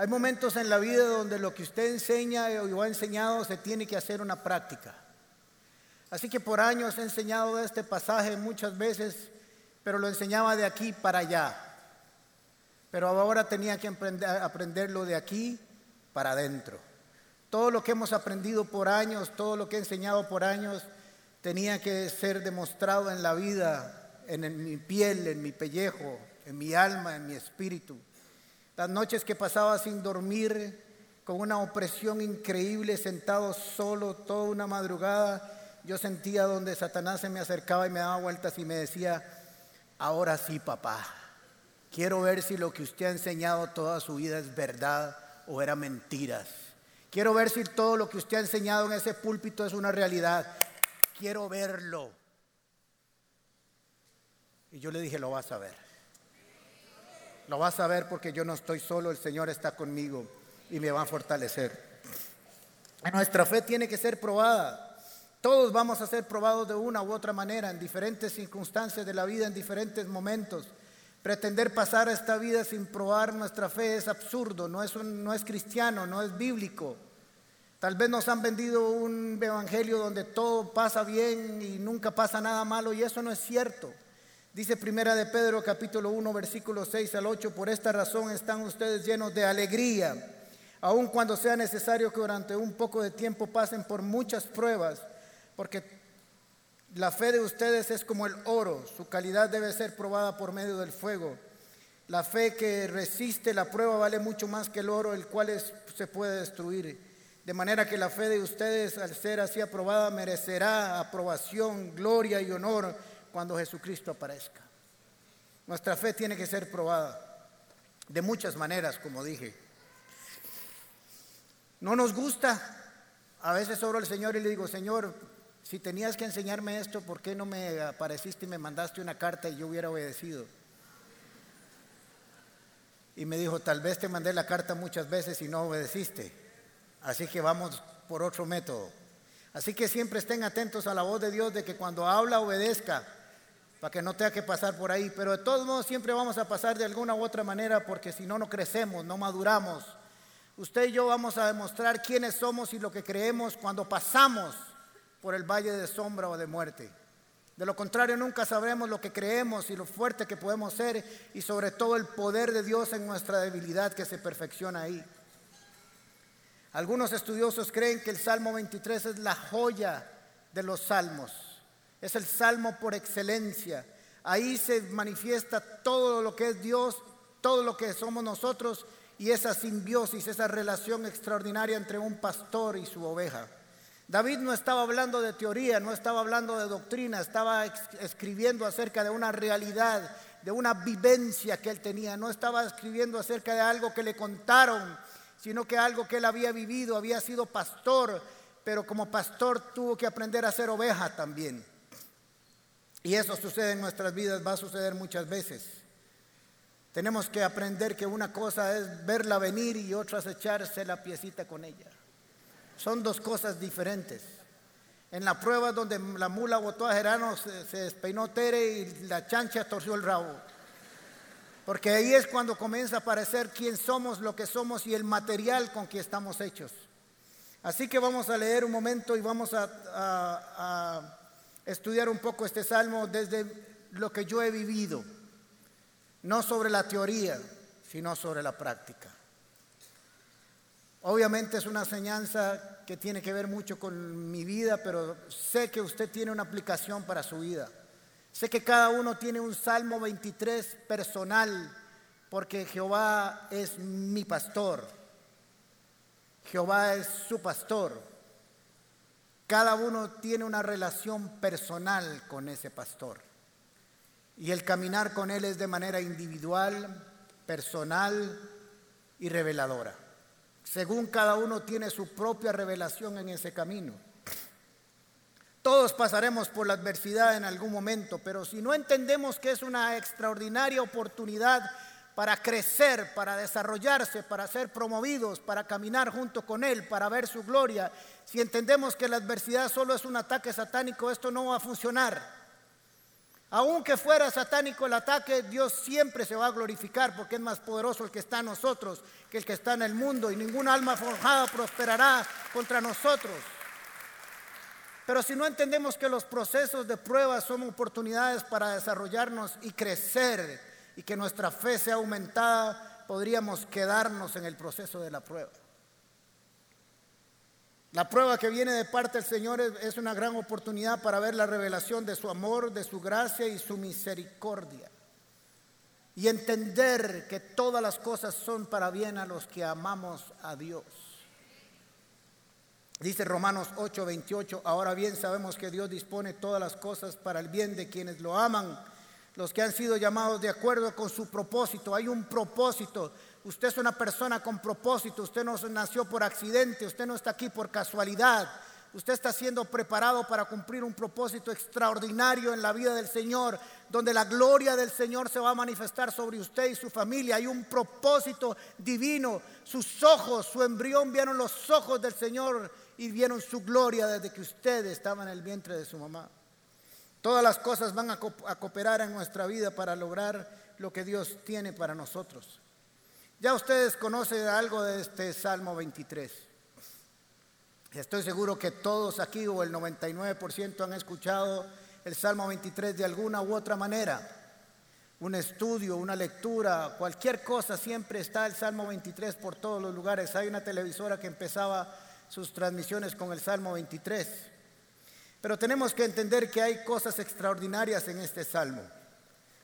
Hay momentos en la vida donde lo que usted enseña o ha enseñado se tiene que hacer una práctica. Así que por años he enseñado este pasaje muchas veces, pero lo enseñaba de aquí para allá. Pero ahora tenía que aprenderlo de aquí para adentro. Todo lo que hemos aprendido por años, todo lo que he enseñado por años, tenía que ser demostrado en la vida, en, mi piel, en mi pellejo, en mi alma, en mi espíritu. Las noches que pasaba sin dormir, con una opresión increíble, sentado solo toda una madrugada, yo sentía donde Satanás se me acercaba y me daba vueltas y me decía, ahora sí, papá, quiero ver si lo que usted ha enseñado toda su vida es verdad o era mentiras. Quiero ver si todo lo que usted ha enseñado en ese púlpito es una realidad. Quiero verlo. Y yo le dije, lo vas a ver. Lo vas a ver porque yo no estoy solo, el Señor está conmigo y me va a fortalecer. Nuestra fe tiene que ser probada. Todos vamos a ser probados de una u otra manera, en diferentes circunstancias de la vida, en diferentes momentos. Pretender pasar esta vida sin probar nuestra fe es absurdo, no es, no es cristiano, no es bíblico. Tal vez nos han vendido un evangelio donde todo pasa bien y nunca pasa nada malo y eso no es cierto. Dice Primera de Pedro capítulo 1 versículo 6 al 8, por esta razón están ustedes llenos de alegría, aun cuando sea necesario que durante un poco de tiempo pasen por muchas pruebas, porque la fe de ustedes es como el oro, su calidad debe ser probada por medio del fuego. La fe que resiste la prueba vale mucho más que el oro, el cual se puede destruir. De manera que la fe de ustedes, al ser así aprobada, merecerá aprobación, gloria y honor cuando Jesucristo aparezca. Nuestra fe tiene que ser probada de muchas maneras, como dije. No nos gusta. A veces oro al Señor y le digo, Señor, si tenías que enseñarme esto, ¿por qué no me apareciste y me mandaste una carta y yo hubiera obedecido? Y me dijo, tal vez te mandé la carta muchas veces y no obedeciste. Así que vamos por otro método. Así que siempre estén atentos a la voz de Dios de que cuando habla obedezca, para que no tenga que pasar por ahí. Pero de todos modos siempre vamos a pasar de alguna u otra manera porque si no, no crecemos, no maduramos. Usted y yo vamos a demostrar quiénes somos y lo que creemos cuando pasamos por el valle de sombra o de muerte. De lo contrario, nunca sabremos lo que creemos y lo fuerte que podemos ser y sobre todo el poder de Dios en nuestra debilidad que se perfecciona ahí. Algunos estudiosos creen que el Salmo 23 es la joya de los salmos. Es el salmo por excelencia. Ahí se manifiesta todo lo que es Dios, todo lo que somos nosotros y esa simbiosis, esa relación extraordinaria entre un pastor y su oveja. David no estaba hablando de teoría, no estaba hablando de doctrina, estaba escribiendo acerca de una realidad, de una vivencia que él tenía, no estaba escribiendo acerca de algo que le contaron, sino que algo que él había vivido, había sido pastor, pero como pastor tuvo que aprender a ser oveja también. Y eso sucede en nuestras vidas, va a suceder muchas veces. Tenemos que aprender que una cosa es verla venir y otra es echarse la piecita con ella. Son dos cosas diferentes. En la prueba donde la mula botó a Gerano, se, despeinó Tere y la chancha torció el rabo. Porque ahí es cuando comienza a aparecer quién somos, lo que somos y el material con que estamos hechos. Así que vamos a leer un momento y vamos a estudiar un poco este salmo desde lo que yo he vivido. No sobre la teoría, sino sobre la práctica. Obviamente es una enseñanza que tiene que ver mucho con mi vida, pero sé que usted tiene una aplicación para su vida. Sé que cada uno tiene un Salmo 23 personal, porque Jehová es mi pastor. Jehová es su pastor. Cada uno tiene una relación personal con ese pastor. Y el caminar con él es de manera individual, personal y reveladora según cada uno tiene su propia revelación en ese camino. Todos pasaremos por la adversidad en algún momento, pero si no entendemos que es una extraordinaria oportunidad para crecer, para desarrollarse, para ser promovidos, para caminar junto con Él, para ver su gloria, si entendemos que la adversidad solo es un ataque satánico, esto no va a funcionar. Aunque fuera satánico el ataque, Dios siempre se va a glorificar porque es más poderoso el que está en nosotros que el que está en el mundo y ningún alma forjada prosperará contra nosotros. Pero si no entendemos que los procesos de prueba son oportunidades para desarrollarnos y crecer y que nuestra fe sea aumentada, podríamos quedarnos en el proceso de la prueba. La prueba que viene de parte del Señor es una gran oportunidad para ver la revelación de su amor, de su gracia y su misericordia. Y entender que todas las cosas son para bien a los que amamos a Dios. Dice Romanos 8:28, ahora bien sabemos que Dios dispone todas las cosas para el bien de quienes lo aman, los que han sido llamados de acuerdo con su propósito. Hay un propósito Usted es una persona con propósito, usted no nació por accidente, usted no está aquí por casualidad. Usted está siendo preparado para cumplir un propósito extraordinario en la vida del Señor, donde la gloria del Señor se va a manifestar sobre usted y su familia. Hay un propósito divino. Sus ojos, su embrión vieron los ojos del Señor y vieron su gloria desde que usted estaba en el vientre de su mamá. Todas las cosas van a, cooperar en nuestra vida para lograr lo que Dios tiene para nosotros. Ya ustedes conocen algo de este Salmo 23. Estoy seguro que todos aquí o el 99% han escuchado el Salmo 23 de alguna u otra manera. Un estudio, una lectura, cualquier cosa, siempre está el Salmo 23 por todos los lugares. Hay una televisora que empezaba sus transmisiones con el Salmo 23. Pero tenemos que entender que hay cosas extraordinarias en este Salmo.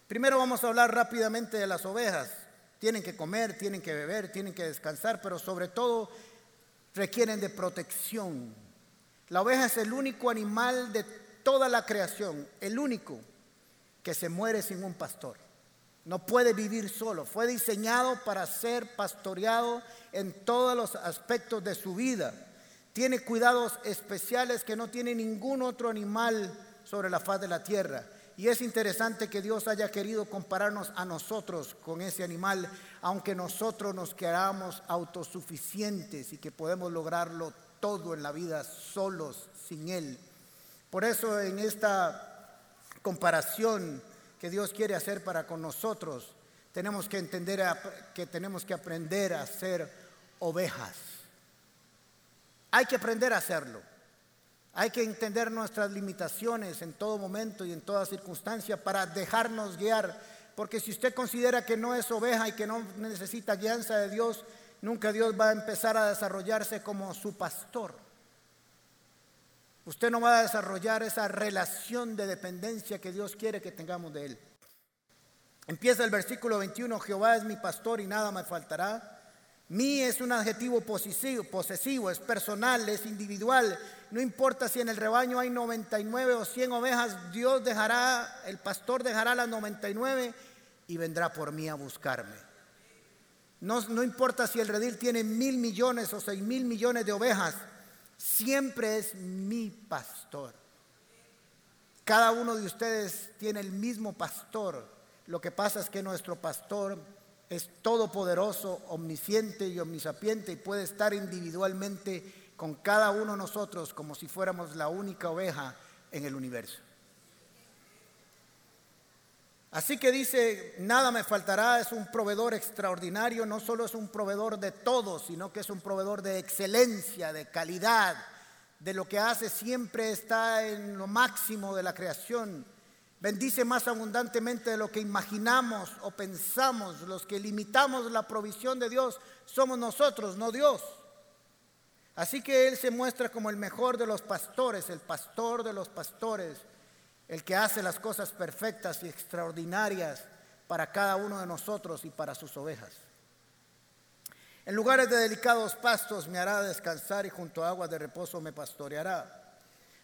Primero vamos a hablar rápidamente de las ovejas. Tienen que comer, tienen que beber, tienen que descansar, pero sobre todo requieren de protección. La oveja es el único animal de toda la creación, el único que se muere sin un pastor. No puede vivir solo. Fue diseñado para ser pastoreado en todos los aspectos de su vida. Tiene cuidados especiales que no tiene ningún otro animal sobre la faz de la tierra. Y es interesante que Dios haya querido compararnos a nosotros con ese animal, aunque nosotros nos quedamos autosuficientes y que podemos lograrlo todo en la vida solos, sin Él. Por eso en esta comparación que Dios quiere hacer para con nosotros, tenemos que entender que tenemos que aprender a ser ovejas. Hay que aprender a hacerlo. Hay que entender nuestras limitaciones en todo momento y en toda circunstancia para dejarnos guiar. Porque si usted considera que no es oveja y que no necesita guianza de Dios, nunca Dios va a empezar a desarrollarse como su pastor. Usted no va a desarrollar esa relación de dependencia que Dios quiere que tengamos de Él. Empieza el versículo 21, Jehová es mi pastor y nada me faltará. Mi es un adjetivo posesivo, posesivo, es personal, es individual. No importa si en el rebaño hay 99 o 100 ovejas, Dios dejará, el pastor dejará las 99 y vendrá por mí a buscarme. No, no importa si el redil tiene mil millones o seis mil millones de ovejas, siempre es mi pastor. Cada uno de ustedes tiene el mismo pastor. Lo que pasa es que nuestro pastor es todopoderoso, omnisciente y omnisapiente y puede estar individualmente con cada uno de nosotros como si fuéramos la única oveja en el universo. Así que dice, nada me faltará, es un proveedor extraordinario, no solo es un proveedor de todo, sino que es un proveedor de excelencia, de calidad, de lo que hace siempre está en lo máximo de la creación Bendice más abundantemente de lo que imaginamos o pensamos. Los que limitamos la provisión de Dios somos nosotros, no Dios. Así que Él se muestra como el mejor de los pastores, el pastor de los pastores, el que hace las cosas perfectas y extraordinarias para cada uno de nosotros y para sus ovejas. En lugares de delicados pastos me hará descansar y junto a aguas de reposo me pastoreará.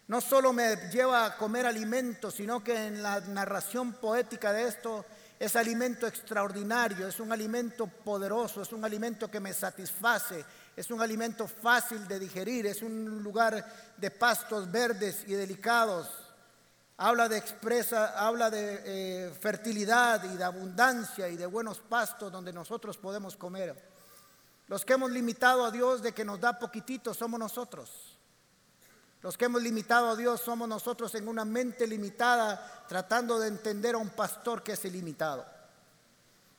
No solo me lleva a comer alimento, sino que en la narración poética de esto es alimento extraordinario, es un alimento poderoso, es un alimento que me satisface, es un alimento fácil de digerir, es un lugar de pastos verdes y delicados. Habla de expresa, habla de eh, fertilidad y de abundancia y de buenos pastos donde nosotros podemos comer. Los que hemos limitado a Dios de que nos da poquitito somos nosotros. Los que hemos limitado a Dios somos nosotros en una mente limitada, tratando de entender a un pastor que es ilimitado.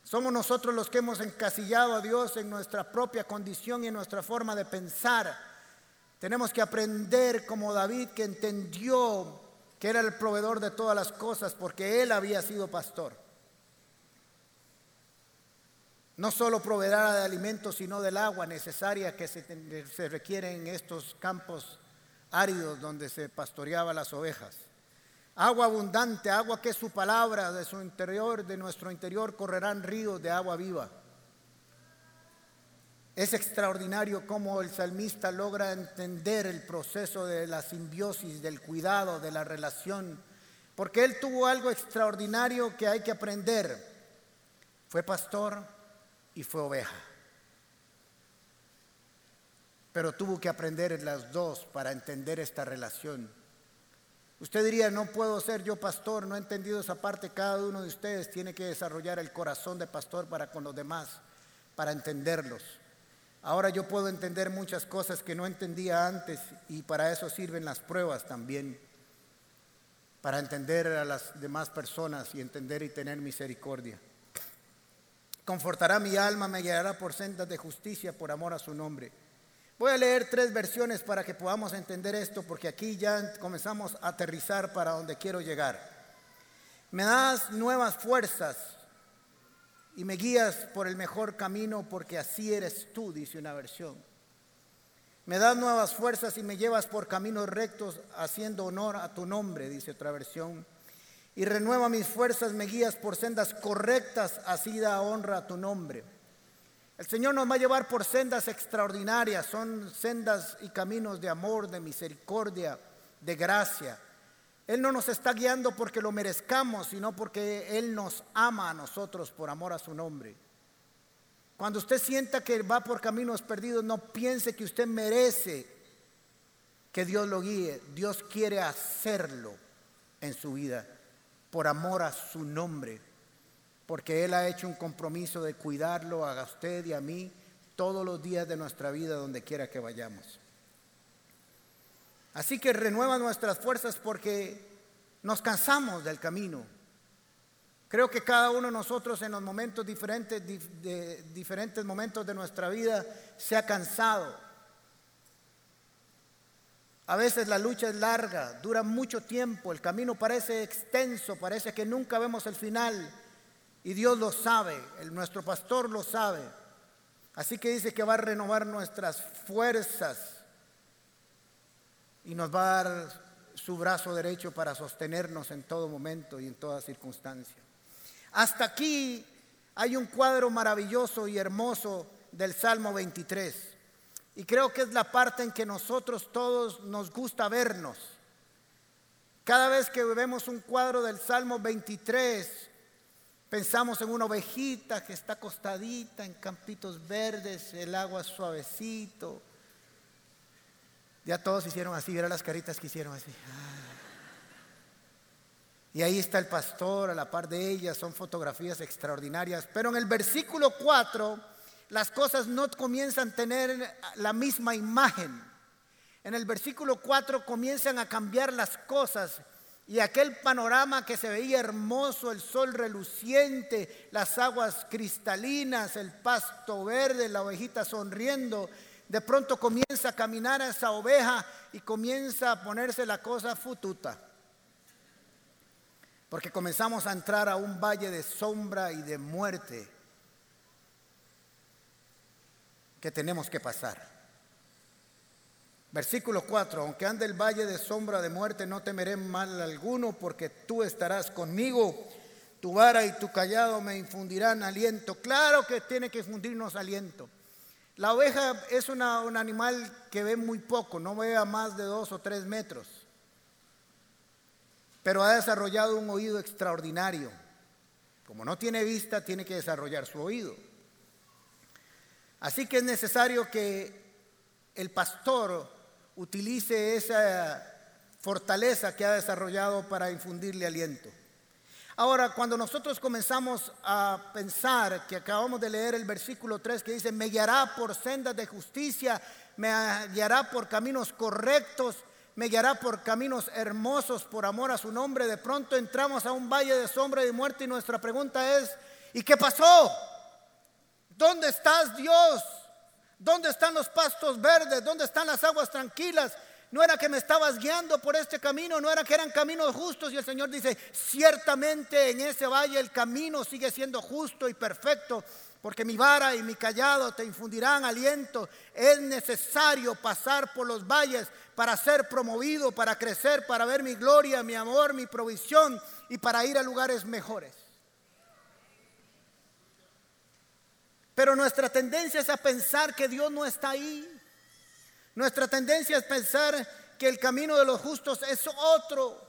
Somos nosotros los que hemos encasillado a Dios en nuestra propia condición y en nuestra forma de pensar. Tenemos que aprender como David que entendió que era el proveedor de todas las cosas porque él había sido pastor. No solo proveerá de alimentos, sino del agua necesaria que se, se requiere en estos campos áridos donde se pastoreaban las ovejas. Agua abundante, agua que es su palabra, de su interior, de nuestro interior correrán ríos de agua viva. Es extraordinario cómo el salmista logra entender el proceso de la simbiosis, del cuidado, de la relación, porque él tuvo algo extraordinario que hay que aprender. Fue pastor y fue oveja pero tuvo que aprender las dos para entender esta relación. Usted diría, no puedo ser yo pastor, no he entendido esa parte, cada uno de ustedes tiene que desarrollar el corazón de pastor para con los demás, para entenderlos. Ahora yo puedo entender muchas cosas que no entendía antes y para eso sirven las pruebas también, para entender a las demás personas y entender y tener misericordia. Confortará mi alma, me guiará por sendas de justicia por amor a su nombre. Voy a leer tres versiones para que podamos entender esto, porque aquí ya comenzamos a aterrizar para donde quiero llegar. Me das nuevas fuerzas y me guías por el mejor camino, porque así eres tú, dice una versión. Me das nuevas fuerzas y me llevas por caminos rectos, haciendo honor a tu nombre, dice otra versión. Y renueva mis fuerzas, me guías por sendas correctas, así da honra a tu nombre. El Señor nos va a llevar por sendas extraordinarias, son sendas y caminos de amor, de misericordia, de gracia. Él no nos está guiando porque lo merezcamos, sino porque Él nos ama a nosotros por amor a su nombre. Cuando usted sienta que va por caminos perdidos, no piense que usted merece que Dios lo guíe. Dios quiere hacerlo en su vida por amor a su nombre porque Él ha hecho un compromiso de cuidarlo a usted y a mí todos los días de nuestra vida, donde quiera que vayamos. Así que renueva nuestras fuerzas porque nos cansamos del camino. Creo que cada uno de nosotros en los momentos diferentes, de diferentes momentos de nuestra vida, se ha cansado. A veces la lucha es larga, dura mucho tiempo, el camino parece extenso, parece que nunca vemos el final. Y Dios lo sabe, el, nuestro pastor lo sabe. Así que dice que va a renovar nuestras fuerzas y nos va a dar su brazo derecho para sostenernos en todo momento y en toda circunstancia. Hasta aquí hay un cuadro maravilloso y hermoso del Salmo 23. Y creo que es la parte en que nosotros todos nos gusta vernos. Cada vez que vemos un cuadro del Salmo 23, Pensamos en una ovejita que está acostadita en campitos verdes, el agua suavecito. Ya todos hicieron así, verán las caritas que hicieron así. Y ahí está el pastor a la par de ella, son fotografías extraordinarias. Pero en el versículo 4 las cosas no comienzan a tener la misma imagen. En el versículo 4 comienzan a cambiar las cosas y aquel panorama que se veía hermoso, el sol reluciente, las aguas cristalinas, el pasto verde, la ovejita sonriendo, de pronto comienza a caminar a esa oveja y comienza a ponerse la cosa fututa. Porque comenzamos a entrar a un valle de sombra y de muerte que tenemos que pasar. Versículo 4, aunque ande el valle de sombra de muerte, no temeré mal alguno, porque tú estarás conmigo, tu vara y tu callado me infundirán aliento. Claro que tiene que infundirnos aliento. La oveja es un animal que ve muy poco, no ve más de dos o tres metros, pero ha desarrollado un oído extraordinario. Como no tiene vista, tiene que desarrollar su oído. Así que es necesario que el pastor utilice esa fortaleza que ha desarrollado para infundirle aliento. Ahora, cuando nosotros comenzamos a pensar que acabamos de leer el versículo 3 que dice, me guiará por sendas de justicia, me guiará por caminos correctos, me guiará por caminos hermosos por amor a su nombre. De pronto entramos a un valle de sombra y de muerte y nuestra pregunta es, ¿y qué pasó? ¿Dónde estás Dios? ¿Dónde están los pastos verdes? ¿Dónde están las aguas tranquilas? No era que me estabas guiando por este camino, no era que eran caminos justos. Y el Señor dice, ciertamente en ese valle el camino sigue siendo justo y perfecto, porque mi vara y mi callado te infundirán aliento. Es necesario pasar por los valles para ser promovido, para crecer, para ver mi gloria, mi amor, mi provisión y para ir a lugares mejores. Pero nuestra tendencia es a pensar que Dios no está ahí. Nuestra tendencia es pensar que el camino de los justos es otro.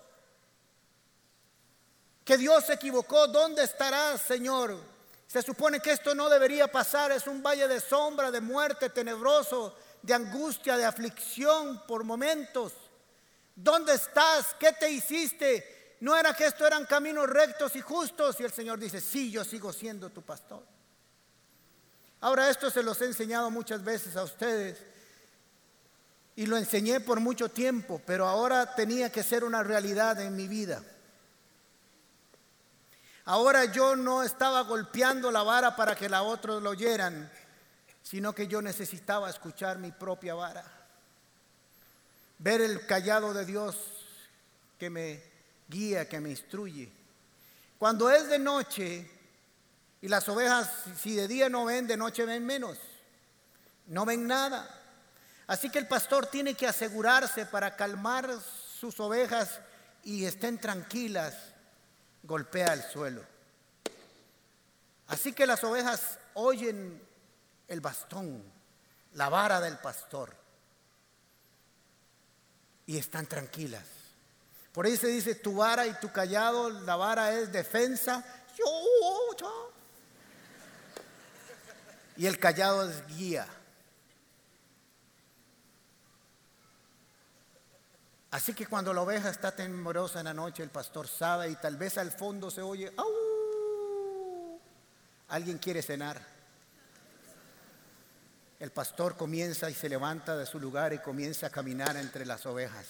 Que Dios se equivocó. ¿Dónde estará, Señor? Se supone que esto no debería pasar. Es un valle de sombra, de muerte, tenebroso, de angustia, de aflicción por momentos. ¿Dónde estás? ¿Qué te hiciste? No era que esto eran caminos rectos y justos. Y el Señor dice, sí, yo sigo siendo tu pastor. Ahora esto se los he enseñado muchas veces a ustedes y lo enseñé por mucho tiempo, pero ahora tenía que ser una realidad en mi vida. Ahora yo no estaba golpeando la vara para que la otros lo oyeran, sino que yo necesitaba escuchar mi propia vara. Ver el callado de Dios que me guía, que me instruye. Cuando es de noche y las ovejas, si de día no ven, de noche ven menos. No ven nada. Así que el pastor tiene que asegurarse para calmar sus ovejas y estén tranquilas, golpea el suelo. Así que las ovejas oyen el bastón, la vara del pastor y están tranquilas. Por ahí se dice tu vara y tu callado, la vara es defensa. Y el callado es guía. Así que cuando la oveja está temorosa en la noche, el pastor sabe y tal vez al fondo se oye, ¡Au! alguien quiere cenar. El pastor comienza y se levanta de su lugar y comienza a caminar entre las ovejas.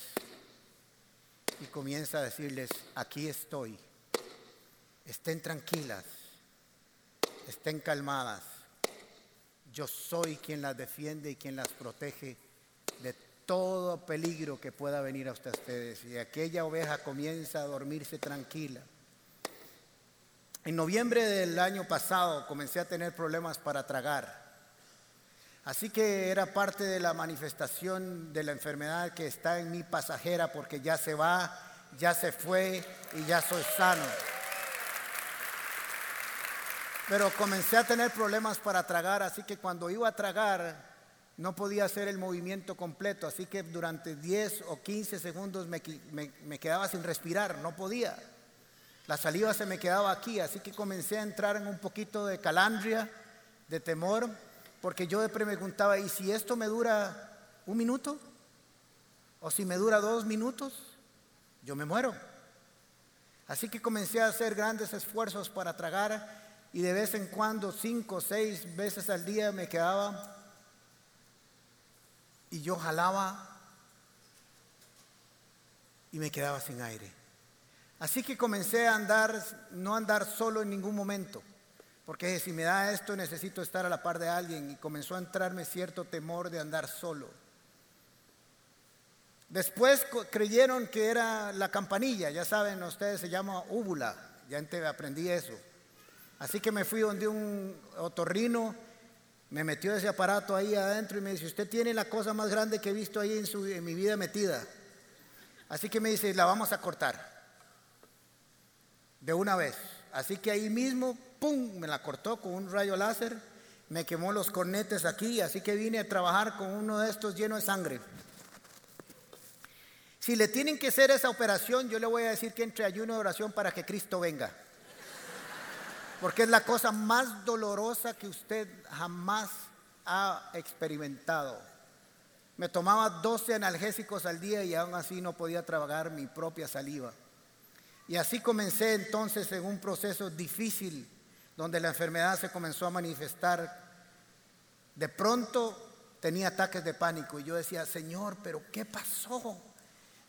Y comienza a decirles, aquí estoy, estén tranquilas, estén calmadas. Yo soy quien las defiende y quien las protege de todo peligro que pueda venir a ustedes. Y aquella oveja comienza a dormirse tranquila. En noviembre del año pasado comencé a tener problemas para tragar. Así que era parte de la manifestación de la enfermedad que está en mi pasajera porque ya se va, ya se fue y ya soy sano. Pero comencé a tener problemas para tragar, así que cuando iba a tragar, no podía hacer el movimiento completo, así que durante 10 o 15 segundos me, quedaba sin respirar, no podía. La saliva se me quedaba aquí, así que comencé a entrar en un poquito de calandria, de temor, porque yo me preguntaba, ¿y si esto me dura un minuto? ¿O si me dura dos minutos? Yo me muero. Así que comencé a hacer grandes esfuerzos para tragar y de vez en cuando, cinco o seis veces al día, me quedaba y yo jalaba y me quedaba sin aire. Así que comencé a andar, no andar solo en ningún momento, porque si me da esto necesito estar a la par de alguien y comenzó a entrarme cierto temor de andar solo. Después creyeron que era la campanilla, ya saben, ustedes se llama úvula, ya aprendí eso. Así que me fui donde un otorrino me metió ese aparato ahí adentro y me dice, usted tiene la cosa más grande que he visto ahí en, su, en mi vida metida. Así que me dice, la vamos a cortar. De una vez. Así que ahí mismo, ¡pum!, me la cortó con un rayo láser, me quemó los cornetes aquí, así que vine a trabajar con uno de estos lleno de sangre. Si le tienen que hacer esa operación, yo le voy a decir que entre ayuno y oración para que Cristo venga porque es la cosa más dolorosa que usted jamás ha experimentado. Me tomaba 12 analgésicos al día y aún así no podía trabajar mi propia saliva. Y así comencé entonces en un proceso difícil donde la enfermedad se comenzó a manifestar. De pronto tenía ataques de pánico y yo decía, Señor, pero ¿qué pasó?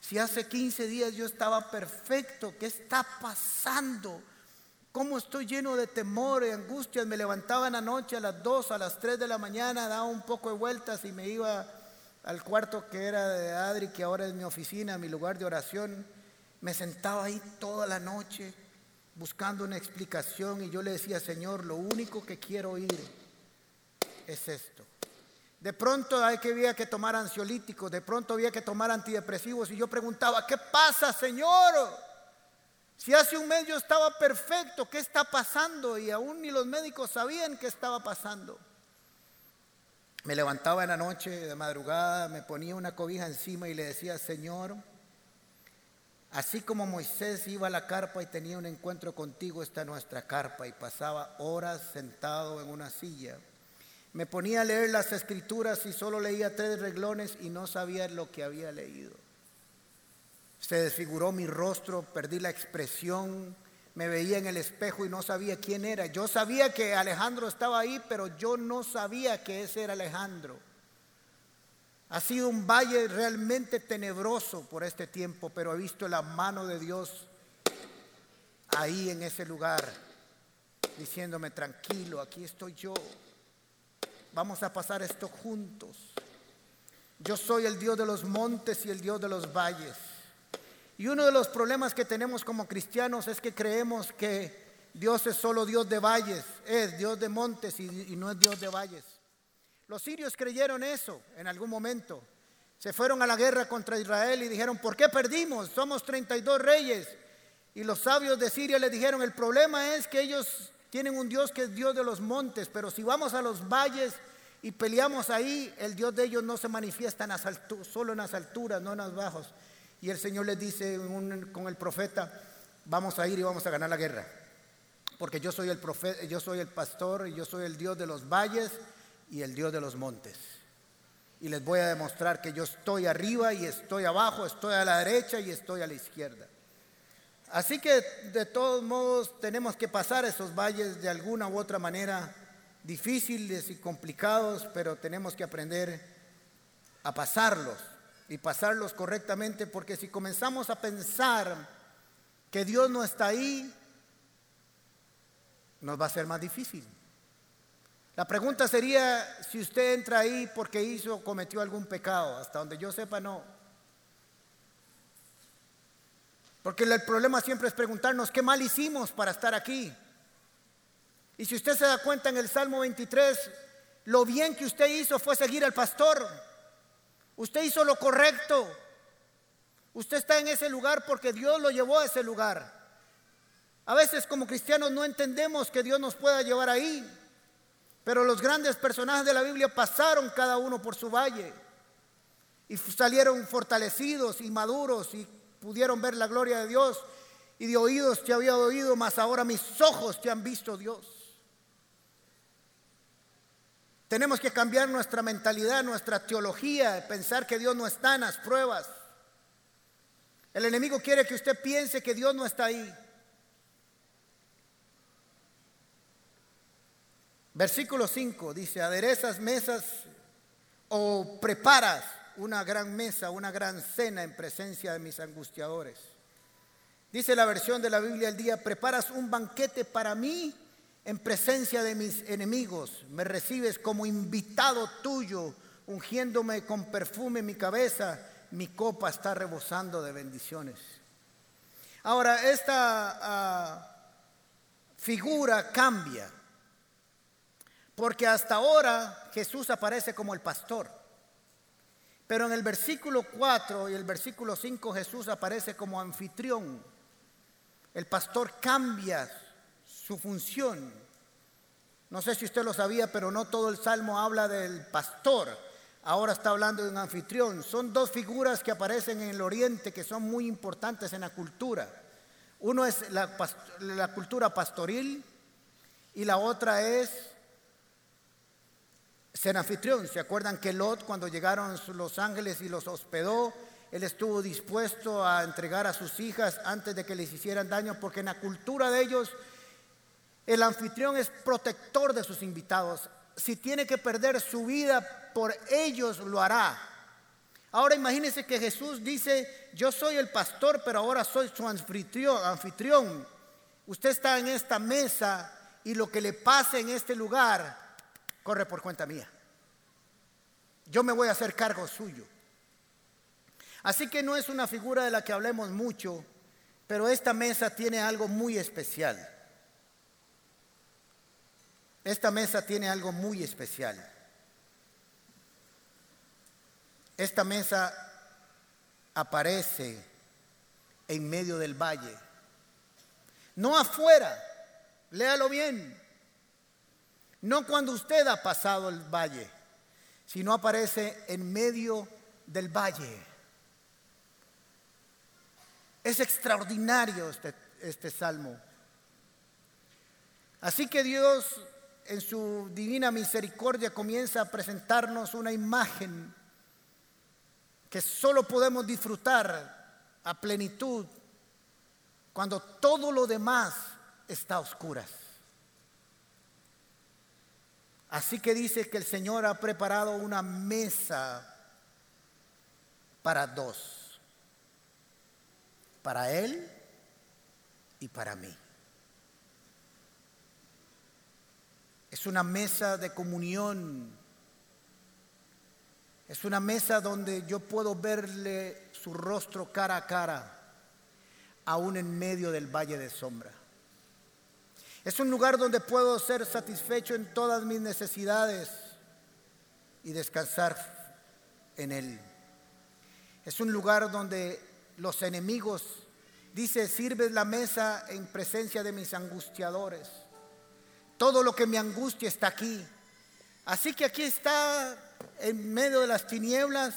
Si hace 15 días yo estaba perfecto, ¿qué está pasando? ¿Cómo estoy lleno de temor y angustias? Me levantaba en la noche a las 2, a las 3 de la mañana, daba un poco de vueltas y me iba al cuarto que era de Adri, que ahora es mi oficina, mi lugar de oración. Me sentaba ahí toda la noche buscando una explicación y yo le decía, Señor, lo único que quiero oír es esto. De pronto había que tomar ansiolíticos, de pronto había que tomar antidepresivos y yo preguntaba, ¿qué pasa, Señor? Si hace un mes yo estaba perfecto, ¿qué está pasando? Y aún ni los médicos sabían qué estaba pasando. Me levantaba en la noche de madrugada, me ponía una cobija encima y le decía, Señor, así como Moisés iba a la carpa y tenía un encuentro contigo, está nuestra carpa y pasaba horas sentado en una silla me ponía a leer las escrituras y solo leía tres reglones y no sabía lo que había leído. Se desfiguró mi rostro, perdí la expresión, me veía en el espejo y no sabía quién era. Yo sabía que Alejandro estaba ahí, pero yo no sabía que ese era Alejandro. Ha sido un valle realmente tenebroso por este tiempo, pero he visto la mano de Dios ahí en ese lugar, diciéndome, tranquilo, aquí estoy yo. Vamos a pasar esto juntos. Yo soy el Dios de los montes y el Dios de los valles. Y uno de los problemas que tenemos como cristianos es que creemos que Dios es solo Dios de valles, es Dios de montes y, no es Dios de valles. Los sirios creyeron eso en algún momento. Se fueron a la guerra contra Israel y dijeron, ¿por qué perdimos? Somos 32 reyes. Y los sabios de Siria le dijeron, el problema es que ellos tienen un Dios que es Dios de los montes, pero si vamos a los valles y peleamos ahí, el Dios de ellos no se manifiesta en las solo en las alturas, no en los bajos. Y el Señor les dice con el profeta, vamos a ir y vamos a ganar la guerra. Porque yo soy el profeta, yo soy el pastor yo soy el Dios de los valles y el Dios de los montes. Y les voy a demostrar que yo estoy arriba y estoy abajo, estoy a la derecha y estoy a la izquierda. Así que de todos modos tenemos que pasar esos valles de alguna u otra manera difíciles y complicados, pero tenemos que aprender a pasarlos y pasarlos correctamente, porque si comenzamos a pensar que Dios no está ahí, nos va a ser más difícil. La pregunta sería si usted entra ahí porque hizo o cometió algún pecado. Hasta donde yo sepa, no. Porque el problema siempre es preguntarnos qué mal hicimos para estar aquí. Y si usted se da cuenta en el Salmo 23, lo bien que usted hizo fue seguir al pastor. Usted hizo lo correcto. Usted está en ese lugar porque Dios lo llevó a ese lugar. A veces como cristianos no entendemos que Dios nos pueda llevar ahí. Pero los grandes personajes de la Biblia pasaron cada uno por su valle y salieron fortalecidos y maduros y pudieron ver la gloria de Dios y de oídos te había oído, mas ahora mis ojos te han visto Dios. Tenemos que cambiar nuestra mentalidad, nuestra teología, pensar que Dios no está en las pruebas. El enemigo quiere que usted piense que Dios no está ahí. Versículo 5 dice, aderezas mesas o preparas una gran mesa, una gran cena en presencia de mis angustiadores. Dice la versión de la Biblia el día, preparas un banquete para mí en presencia de mis enemigos, me recibes como invitado tuyo, ungiéndome con perfume mi cabeza, mi copa está rebosando de bendiciones. Ahora, esta ah, figura cambia, porque hasta ahora Jesús aparece como el pastor. Pero en el versículo 4 y el versículo 5 Jesús aparece como anfitrión. El pastor cambia su función. No sé si usted lo sabía, pero no todo el salmo habla del pastor. Ahora está hablando de un anfitrión. Son dos figuras que aparecen en el oriente que son muy importantes en la cultura. Uno es la, cultura pastoril y la otra es ser anfitrión. ¿Se acuerdan que Lot cuando llegaron los ángeles y los hospedó, él estuvo dispuesto a entregar a sus hijas antes de que les hicieran daño? Porque en la cultura de ellos el anfitrión es protector de sus invitados. Si tiene que perder su vida por ellos, lo hará. Ahora imagínense que Jesús dice, yo soy el pastor, pero ahora soy su anfitrión. Usted está en esta mesa y lo que le pase en este lugar corre por cuenta mía. Yo me voy a hacer cargo suyo. Así que no es una figura de la que hablemos mucho, pero esta mesa tiene algo muy especial. Esta mesa tiene algo muy especial. Esta mesa aparece en medio del valle. No afuera, léalo bien. No cuando usted ha pasado el valle, sino aparece en medio del valle. Es extraordinario este, este salmo. Así que Dios en su divina misericordia comienza a presentarnos una imagen que solo podemos disfrutar a plenitud cuando todo lo demás está a oscuras. Así que dice que el Señor ha preparado una mesa para dos, para Él y para mí. Es una mesa de comunión. Es una mesa donde yo puedo verle su rostro cara a cara, aún en medio del valle de sombra. Es un lugar donde puedo ser satisfecho en todas mis necesidades y descansar en Él. Es un lugar donde los enemigos, dice, sirves la mesa en presencia de mis angustiadores. Todo lo que me angustia está aquí. Así que aquí está en medio de las tinieblas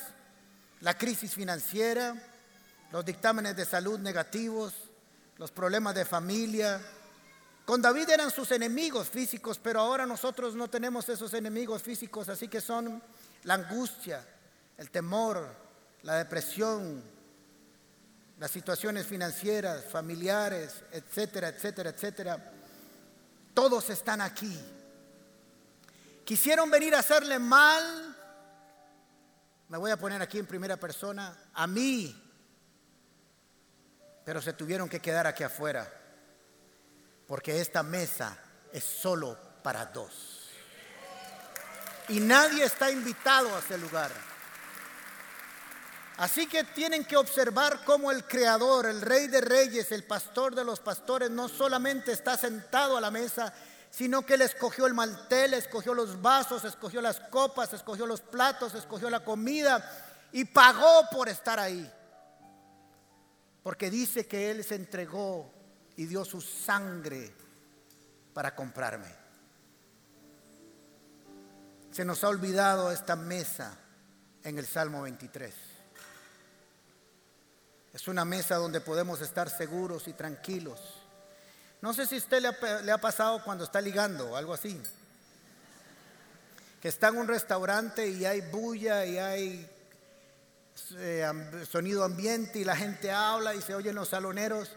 la crisis financiera, los dictámenes de salud negativos, los problemas de familia. Con David eran sus enemigos físicos, pero ahora nosotros no tenemos esos enemigos físicos, así que son la angustia, el temor, la depresión, las situaciones financieras, familiares, etcétera, etcétera, etcétera. Todos están aquí. Quisieron venir a hacerle mal. Me voy a poner aquí en primera persona. A mí. Pero se tuvieron que quedar aquí afuera. Porque esta mesa es solo para dos. Y nadie está invitado a ese lugar. Así que tienen que observar cómo el Creador, el Rey de Reyes, el Pastor de los Pastores, no solamente está sentado a la mesa, sino que Él escogió el mantel, escogió los vasos, escogió las copas, escogió los platos, escogió la comida y pagó por estar ahí. Porque dice que Él se entregó y dio su sangre para comprarme. Se nos ha olvidado esta mesa en el Salmo 23. Es una mesa donde podemos estar seguros y tranquilos. No sé si a usted le ha, pasado cuando está ligando o algo así. Que está en un restaurante y hay bulla y hay eh, sonido ambiente y la gente habla y se oyen los saloneros,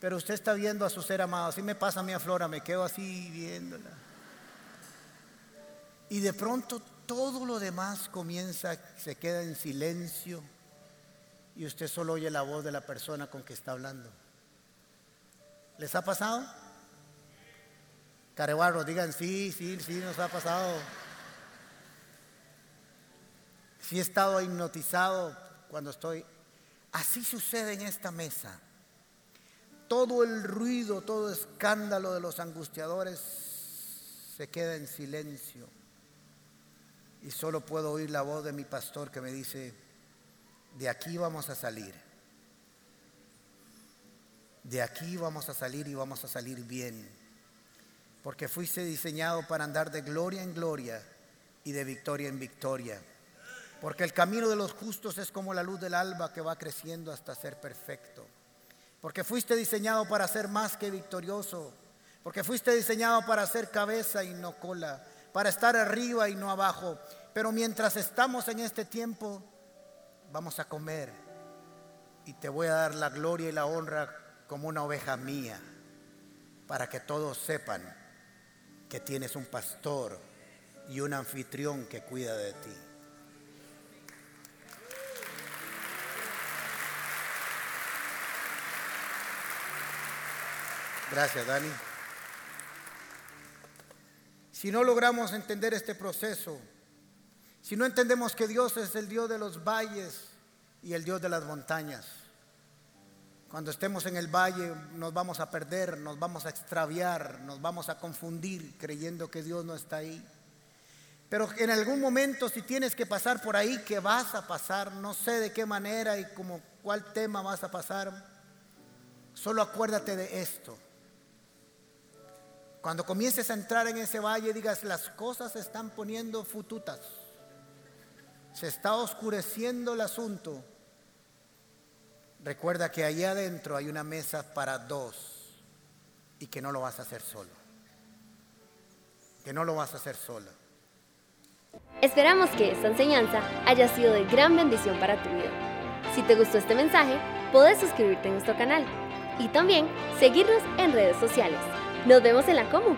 pero usted está viendo a su ser amado. Así me pasa a mí a Flora, me quedo así viéndola. Y de pronto todo lo demás comienza, se queda en silencio y usted solo oye la voz de la persona con que está hablando. ¿Les ha pasado? Carebarro, digan sí, sí, sí, nos ha pasado. Sí he estado hipnotizado cuando estoy. Así sucede en esta mesa. Todo el ruido, todo escándalo de los angustiadores se queda en silencio. Y solo puedo oír la voz de mi pastor que me dice, de aquí vamos a salir. De aquí vamos a salir y vamos a salir bien. Porque fuiste diseñado para andar de gloria en gloria y de victoria en victoria. Porque el camino de los justos es como la luz del alba que va creciendo hasta ser perfecto. Porque fuiste diseñado para ser más que victorioso. Porque fuiste diseñado para ser cabeza y no cola. Para estar arriba y no abajo. Pero mientras estamos en este tiempo, vamos a comer y te voy a dar la gloria y la honra como una oveja mía, para que todos sepan que tienes un pastor y un anfitrión que cuida de ti. Gracias, Dani. Si no logramos entender este proceso, si no entendemos que Dios es el Dios de los valles y el Dios de las montañas, cuando estemos en el valle nos vamos a perder, nos vamos a extraviar, nos vamos a confundir creyendo que Dios no está ahí. Pero en algún momento si tienes que pasar por ahí, que vas a pasar, no sé de qué manera y como cuál tema vas a pasar, solo acuérdate de esto. Cuando comiences a entrar en ese valle, digas, las cosas se están poniendo fututas. Se está oscureciendo el asunto. Recuerda que allá adentro hay una mesa para dos y que no lo vas a hacer solo. Que no lo vas a hacer solo. Esperamos que esta enseñanza haya sido de gran bendición para tu vida. Si te gustó este mensaje, puedes suscribirte a nuestro canal y también seguirnos en redes sociales. Nos vemos en la Comu.